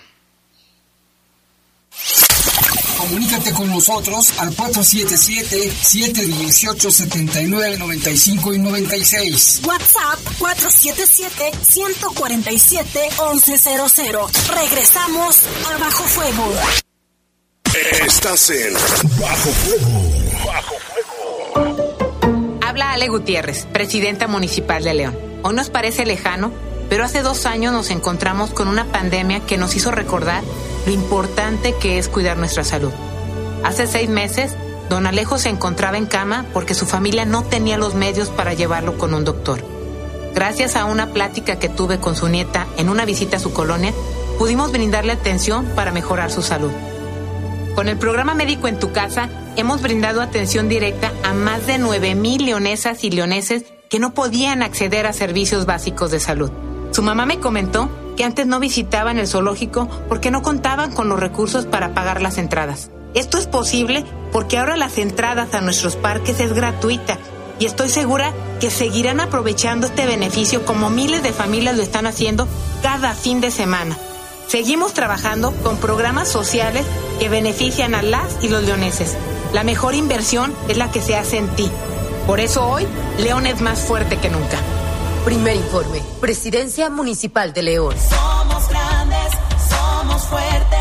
Comunícate con nosotros al 477-718-7995 y 96. WhatsApp 477-147-1100. Regresamos a Bajo Fuego. Estás en Bajo Fuego. Bajo Fuego. Habla Ale Gutiérrez, presidenta municipal de León. Hoy nos parece lejano, pero hace dos años nos encontramos con una pandemia que nos hizo recordar lo importante que es cuidar nuestra salud. Hace seis meses, don Alejo se encontraba en cama porque su familia no tenía los medios para llevarlo con un doctor. Gracias a una plática que tuve con su nieta en una visita a su colonia, pudimos brindarle atención para mejorar su salud. Con el programa Médico en tu casa, hemos brindado atención directa a más de 9.000 leonesas y leoneses que no podían acceder a servicios básicos de salud. Su mamá me comentó que antes no visitaban el zoológico porque no contaban con los recursos para pagar las entradas. Esto es posible porque ahora las entradas a nuestros parques es gratuita y estoy segura que seguirán aprovechando este beneficio como miles de familias lo están haciendo cada fin de semana. Seguimos trabajando con programas sociales que benefician a las y los leoneses. La mejor inversión es la que se hace en ti. Por eso hoy, León es más fuerte que nunca. Primer informe, Presidencia Municipal de León. Somos grandes, somos fuertes.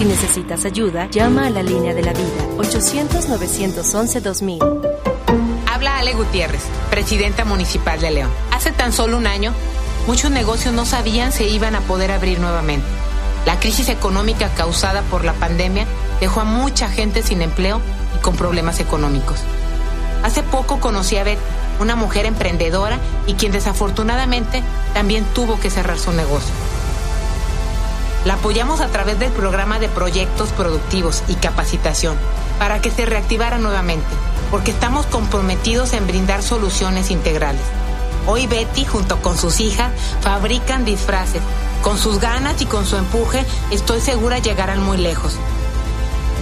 Si necesitas ayuda, llama a la línea de la vida 800-911-2000. Habla Ale Gutiérrez, presidenta municipal de León. Hace tan solo un año, muchos negocios no sabían si iban a poder abrir nuevamente. La crisis económica causada por la pandemia dejó a mucha gente sin empleo y con problemas económicos. Hace poco conocí a Beth, una mujer emprendedora y quien desafortunadamente también tuvo que cerrar su negocio. La apoyamos a través del programa de proyectos productivos y capacitación para que se reactivara nuevamente, porque estamos comprometidos en brindar soluciones integrales. Hoy Betty, junto con sus hijas, fabrican disfraces. Con sus ganas y con su empuje, estoy segura llegarán muy lejos.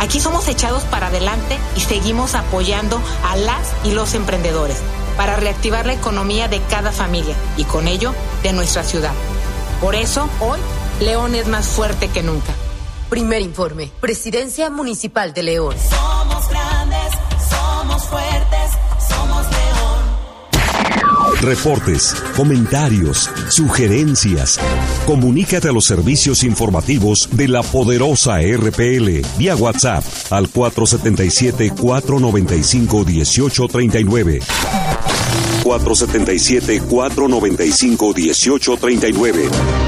Aquí somos echados para adelante y seguimos apoyando a las y los emprendedores para reactivar la economía de cada familia y con ello de nuestra ciudad. Por eso, hoy León es más fuerte que nunca. Primer informe, Presidencia Municipal de León. Somos grandes, somos fuertes, somos León. Reportes, comentarios, sugerencias. Comunícate a los servicios informativos de la poderosa RPL vía WhatsApp al 477-495-1839. 477-495-1839.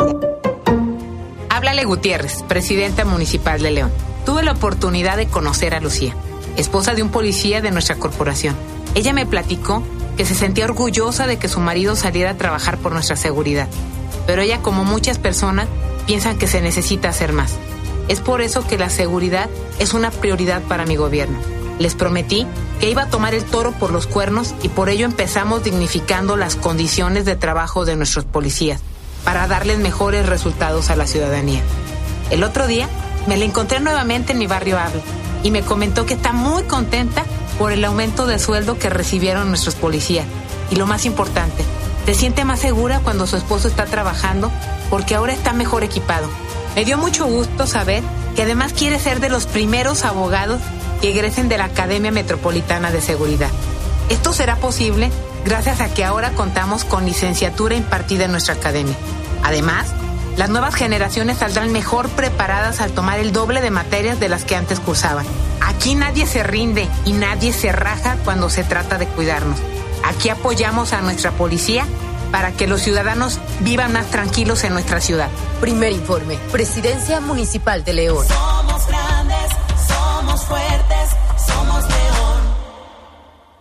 Háblale Gutiérrez, presidenta municipal de León. Tuve la oportunidad de conocer a Lucía, esposa de un policía de nuestra corporación. Ella me platicó que se sentía orgullosa de que su marido saliera a trabajar por nuestra seguridad. pero ella como muchas personas piensa que se necesita hacer más. Es por eso que la seguridad es una prioridad para mi gobierno. Les prometí que iba a tomar el toro por los cuernos y por ello empezamos dignificando las condiciones de trabajo de nuestros policías para darles mejores resultados a la ciudadanía. El otro día me la encontré nuevamente en mi barrio Ave y me comentó que está muy contenta por el aumento de sueldo que recibieron nuestros policías. Y lo más importante, se siente más segura cuando su esposo está trabajando porque ahora está mejor equipado. Me dio mucho gusto saber que además quiere ser de los primeros abogados que egresen de la Academia Metropolitana de Seguridad. Esto será posible gracias a que ahora contamos con licenciatura impartida en nuestra academia. Además, las nuevas generaciones saldrán mejor preparadas al tomar el doble de materias de las que antes cursaban. Aquí nadie se rinde y nadie se raja cuando se trata de cuidarnos. Aquí apoyamos a nuestra policía para que los ciudadanos vivan más tranquilos en nuestra ciudad. Primer informe, Presidencia Municipal de León. Somos grandes, somos fuertes, somos León.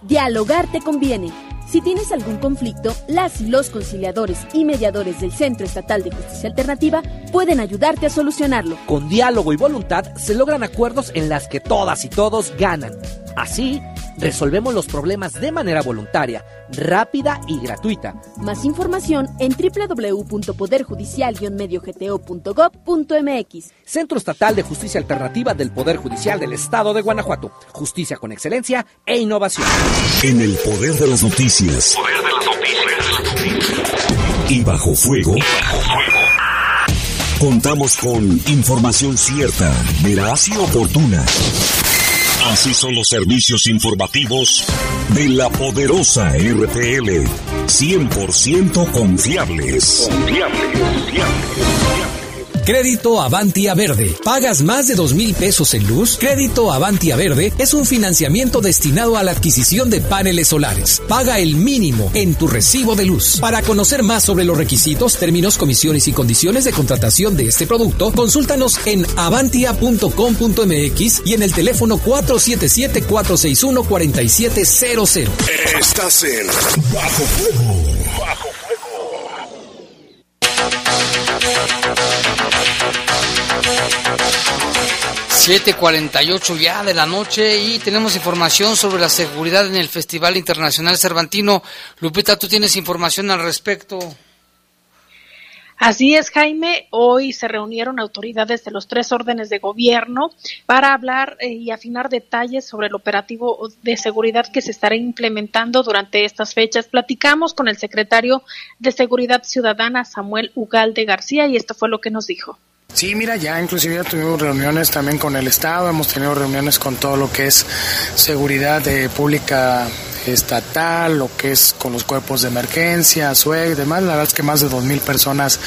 Dialogar te conviene. Si tienes algún conflicto, las y los conciliadores y mediadores del Centro Estatal de Justicia Alternativa pueden ayudarte a solucionarlo. Con diálogo y voluntad se logran acuerdos en las que todas y todos ganan. Así, resolvemos los problemas de manera voluntaria, rápida y gratuita. Más información en www.poderjudicial-mediogto.gov.mx. Centro Estatal de Justicia Alternativa del Poder Judicial del Estado de Guanajuato. Justicia con excelencia e innovación. En el poder de las noticias. Poder de las noticias. Y bajo fuego. Contamos con información cierta, veraz y oportuna. Así son los servicios informativos de la poderosa RPL. 100% confiables. Confiables, Crédito Avantia Verde. ¿Pagas más de dos mil pesos en luz? Crédito Avantia Verde es un financiamiento destinado a la adquisición de paneles solares. Paga el mínimo en tu recibo de luz. Para conocer más sobre los requisitos, términos, comisiones y condiciones de contratación de este producto, consúltanos en avantia.com.mx y en el teléfono 477-461-4700. Estás en Bajo Fuego. 7:48 ya de la noche y tenemos información sobre la seguridad en el Festival Internacional Cervantino. Lupita, tú tienes información al respecto. Así es, Jaime. Hoy se reunieron autoridades de los tres órdenes de gobierno para hablar eh, y afinar detalles sobre el operativo de seguridad que se estará implementando durante estas fechas. Platicamos con el secretario de Seguridad Ciudadana, Samuel Ugalde García, y esto fue lo que nos dijo. Sí, mira, ya inclusive ya tuvimos reuniones también con el Estado, hemos tenido reuniones con todo lo que es seguridad eh, pública estatal, lo que es con los cuerpos de emergencia, SUEG y demás. La verdad es que más de 2.000 personas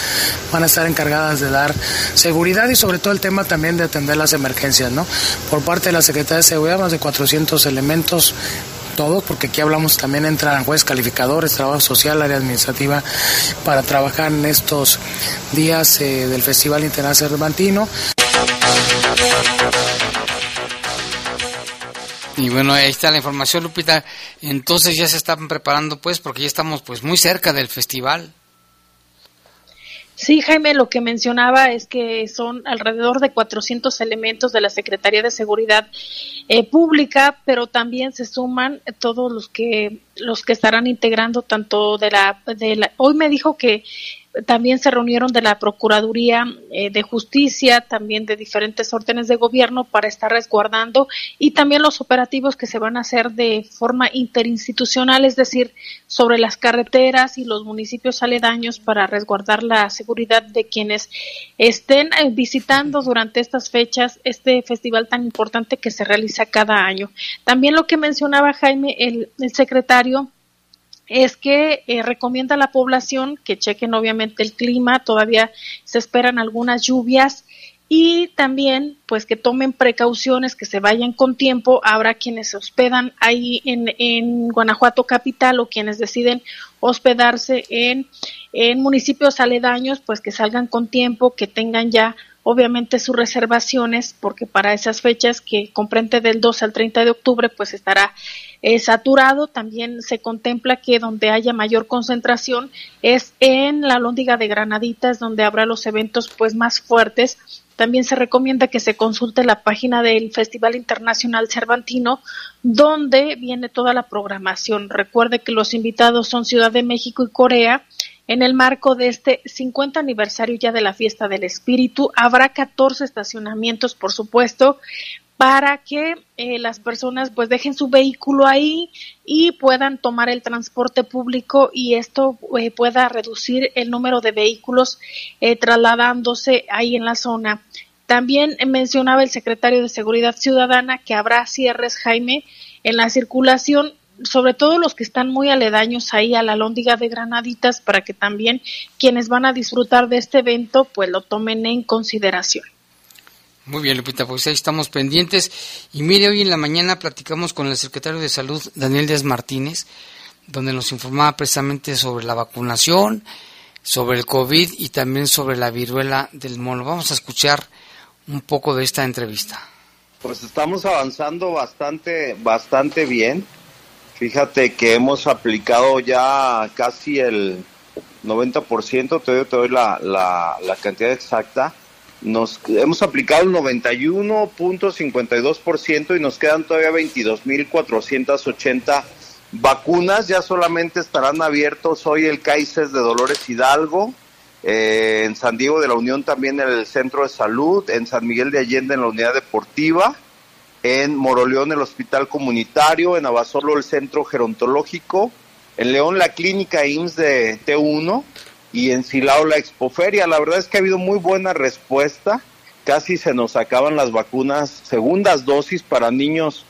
van a estar encargadas de dar seguridad y sobre todo el tema también de atender las emergencias, ¿no? Por parte de la Secretaría de Seguridad, más de 400 elementos todos, porque aquí hablamos también entran jueces calificadores, trabajo social, área administrativa, para trabajar en estos días eh, del Festival Internacional Cervantino. Y bueno, ahí está la información, Lupita. Entonces ya se están preparando, pues, porque ya estamos, pues, muy cerca del festival. Sí, Jaime, lo que mencionaba es que son alrededor de 400 elementos de la Secretaría de Seguridad eh, Pública, pero también se suman todos los que los que estarán integrando tanto de la de la hoy me dijo que también se reunieron de la Procuraduría eh, de Justicia, también de diferentes órdenes de gobierno para estar resguardando y también los operativos que se van a hacer de forma interinstitucional, es decir, sobre las carreteras y los municipios aledaños para resguardar la seguridad de quienes estén eh, visitando durante estas fechas este festival tan importante que se realiza cada año. También lo que mencionaba Jaime, el, el secretario, es que eh, recomienda a la población que chequen obviamente el clima, todavía se esperan algunas lluvias y también pues que tomen precauciones, que se vayan con tiempo. Habrá quienes se hospedan ahí en, en Guanajuato capital o quienes deciden hospedarse en, en municipios aledaños, pues que salgan con tiempo, que tengan ya obviamente sus reservaciones, porque para esas fechas que comprende del 2 al 30 de octubre, pues estará eh, saturado. También se contempla que donde haya mayor concentración es en la Lóndiga de Granaditas, donde habrá los eventos pues más fuertes. También se recomienda que se consulte la página del Festival Internacional Cervantino, donde viene toda la programación. Recuerde que los invitados son Ciudad de México y Corea en el marco de este 50 aniversario ya de la Fiesta del Espíritu, habrá 14 estacionamientos, por supuesto, para que eh, las personas pues dejen su vehículo ahí y puedan tomar el transporte público y esto eh, pueda reducir el número de vehículos eh, trasladándose ahí en la zona. También mencionaba el secretario de Seguridad Ciudadana que habrá cierres, Jaime, en la circulación sobre todo los que están muy aledaños ahí a la lóndiga de Granaditas, para que también quienes van a disfrutar de este evento, pues lo tomen en consideración. Muy bien, Lupita, pues ahí estamos pendientes. Y mire, hoy en la mañana platicamos con el secretario de Salud, Daniel Díaz Martínez, donde nos informaba precisamente sobre la vacunación, sobre el COVID y también sobre la viruela del mono. Vamos a escuchar un poco de esta entrevista. Pues estamos avanzando bastante, bastante bien. Fíjate que hemos aplicado ya casi el 90%, te doy, te doy la, la, cantidad exacta. Nos hemos aplicado el 91.52% y nos quedan todavía 22.480 vacunas. Ya solamente estarán abiertos hoy el CAICES de Dolores Hidalgo, eh, en San Diego de la Unión también el Centro de Salud, en San Miguel de Allende en la Unidad Deportiva en Moroleón el Hospital Comunitario, en Abasolo el Centro Gerontológico, en León la Clínica IMSS de T1 y en Silao la Expoferia. La verdad es que ha habido muy buena respuesta, casi se nos acaban las vacunas, segundas dosis para niños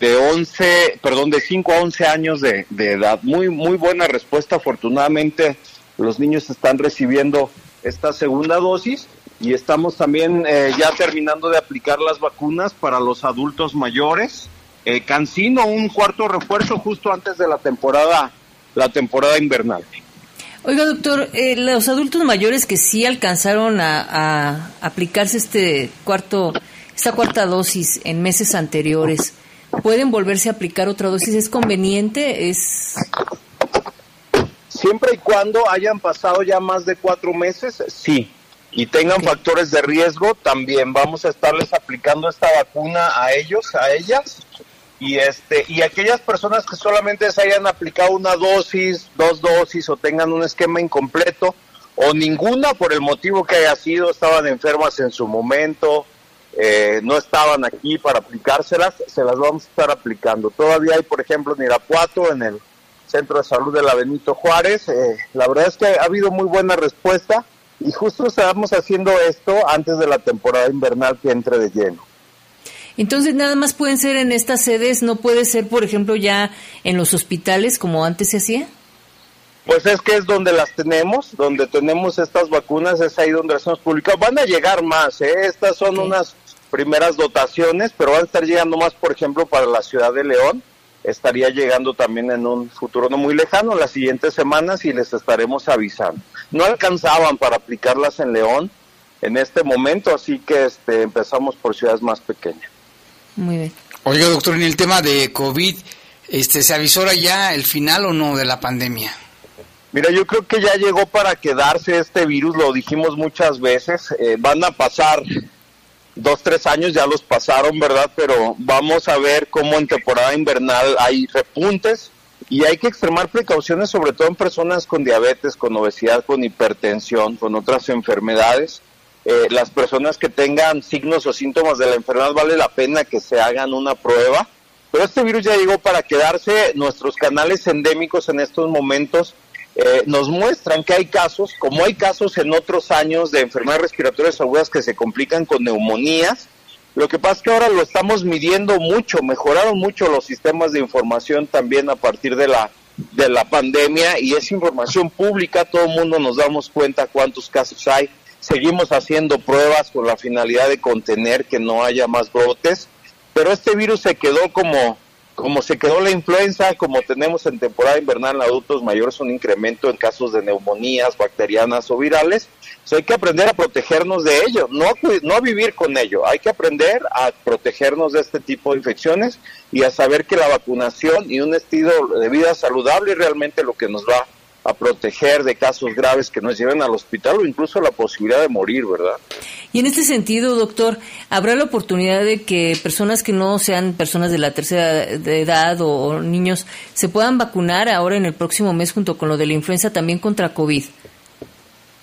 de 11, perdón, de 5 a 11 años de, de edad. Muy, muy buena respuesta, afortunadamente los niños están recibiendo esta segunda dosis y estamos también eh, ya terminando de aplicar las vacunas para los adultos mayores. Eh, Cancino, un cuarto refuerzo justo antes de la temporada, la temporada invernal. Oiga, doctor, eh, los adultos mayores que sí alcanzaron a, a, aplicarse este cuarto, esta cuarta dosis en meses anteriores, ¿pueden volverse a aplicar otra dosis? ¿Es conveniente? ¿Es Siempre y cuando hayan pasado ya más de cuatro meses, sí y tengan factores de riesgo, también vamos a estarles aplicando esta vacuna a ellos, a ellas. Y este y aquellas personas que solamente se hayan aplicado una dosis, dos dosis o tengan un esquema incompleto o ninguna por el motivo que haya sido, estaban enfermas en su momento, eh, no estaban aquí para aplicárselas, se las vamos a estar aplicando. Todavía hay, por ejemplo, en Irapuato, en el Centro de Salud de la Benito Juárez. Eh, la verdad es que ha habido muy buena respuesta y justo estamos haciendo esto antes de la temporada invernal que entre de lleno. Entonces, nada más pueden ser en estas sedes, no puede ser, por ejemplo, ya en los hospitales como antes se hacía. Pues es que es donde las tenemos, donde tenemos estas vacunas, es ahí donde las hemos publicado. Van a llegar más, ¿eh? estas son unas primeras dotaciones, pero van a estar llegando más, por ejemplo, para la ciudad de León. Estaría llegando también en un futuro no muy lejano, las siguientes semanas, y les estaremos avisando no alcanzaban para aplicarlas en León en este momento, así que este, empezamos por ciudades más pequeñas. Muy bien. Oiga, doctor, en el tema de COVID, este, ¿se avisora ya el final o no de la pandemia? Mira, yo creo que ya llegó para quedarse este virus, lo dijimos muchas veces, eh, van a pasar dos, tres años, ya los pasaron, ¿verdad? Pero vamos a ver cómo en temporada invernal hay repuntes, y hay que extremar precauciones sobre todo en personas con diabetes, con obesidad, con hipertensión, con otras enfermedades. Eh, las personas que tengan signos o síntomas de la enfermedad vale la pena que se hagan una prueba. Pero este virus ya llegó para quedarse. Nuestros canales endémicos en estos momentos eh, nos muestran que hay casos, como hay casos en otros años de enfermedades respiratorias agudas que se complican con neumonías, lo que pasa es que ahora lo estamos midiendo mucho, mejoraron mucho los sistemas de información también a partir de la de la pandemia y es información pública, todo el mundo nos damos cuenta cuántos casos hay. Seguimos haciendo pruebas con la finalidad de contener que no haya más brotes, pero este virus se quedó como como se quedó la influenza, como tenemos en temporada invernal en adultos mayores un incremento en casos de neumonías bacterianas o virales, pues hay que aprender a protegernos de ello, no, no vivir con ello, hay que aprender a protegernos de este tipo de infecciones y a saber que la vacunación y un estilo de vida saludable es realmente lo que nos va a proteger de casos graves que nos lleven al hospital o incluso la posibilidad de morir, ¿verdad? Y en este sentido, doctor, ¿habrá la oportunidad de que personas que no sean personas de la tercera edad o niños se puedan vacunar ahora en el próximo mes junto con lo de la influenza también contra COVID?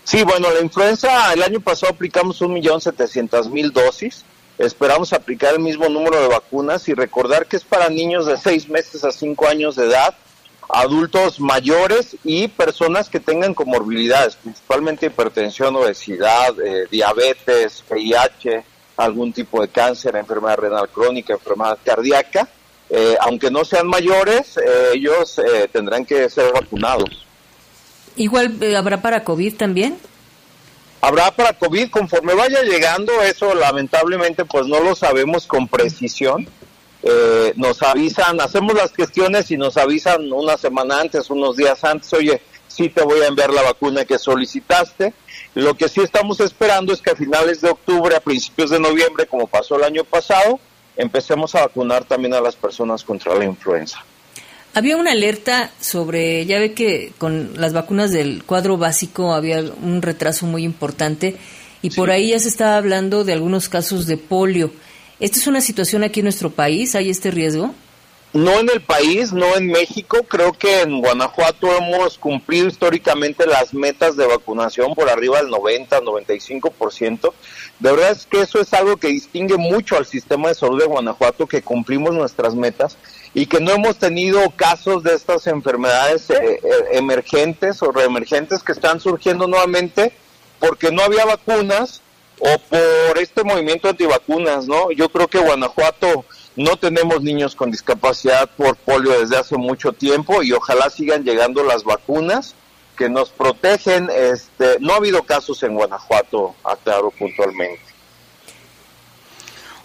Sí, bueno, la influenza, el año pasado aplicamos 1.700.000 dosis. Esperamos aplicar el mismo número de vacunas y recordar que es para niños de 6 meses a 5 años de edad adultos mayores y personas que tengan comorbilidades, principalmente hipertensión, obesidad, eh, diabetes, VIH, algún tipo de cáncer, enfermedad renal crónica, enfermedad cardíaca. Eh, aunque no sean mayores, eh, ellos tendrán que ser vacunados. ¿Igual habrá para COVID también? Habrá para COVID conforme vaya llegando, eso lamentablemente pues no lo sabemos con precisión eh, nos avisan, hacemos las gestiones y nos avisan una semana antes, unos días antes, oye, sí te voy a enviar la vacuna que solicitaste. Lo que sí estamos esperando es que a finales de octubre, a principios de noviembre, como pasó el año pasado, empecemos a vacunar también a las personas contra la influenza. Había una alerta sobre, ya ve que con las vacunas del cuadro básico había un retraso muy importante y por ahí ya se estaba hablando de algunos casos de polio. ¿Esta es una situación aquí en nuestro país? ¿Hay este riesgo? No en el país, no en México. Creo que en Guanajuato hemos cumplido históricamente las metas de vacunación por arriba del 90, 95%. De verdad es que eso es algo que distingue mucho al sistema de salud de Guanajuato, que cumplimos nuestras metas y que no hemos tenido casos de estas enfermedades eh, eh, emergentes o reemergentes que están surgiendo nuevamente porque no había vacunas o por este movimiento antivacunas, ¿no? Yo creo que Guanajuato no tenemos niños con discapacidad por polio desde hace mucho tiempo y ojalá sigan llegando las vacunas que nos protegen. Este, no ha habido casos en Guanajuato, aclaro puntualmente.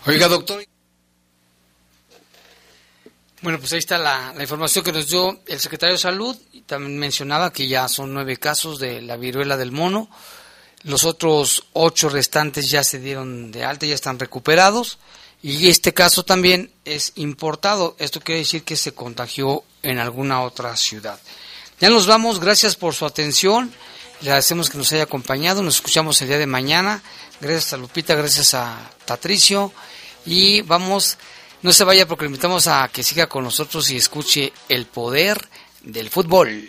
Oiga, doctor. Bueno, pues ahí está la, la, información que nos dio el secretario de Salud. Y también mencionaba que ya son nueve casos de la viruela del mono. Los otros ocho restantes ya se dieron de alta, ya están recuperados. Y este caso también es importado. Esto quiere decir que se contagió en alguna otra ciudad. Ya nos vamos. Gracias por su atención. Le agradecemos que nos haya acompañado. Nos escuchamos el día de mañana. Gracias a Lupita, gracias a Patricio. Y vamos, no se vaya porque le invitamos a que siga con nosotros y escuche el poder del fútbol.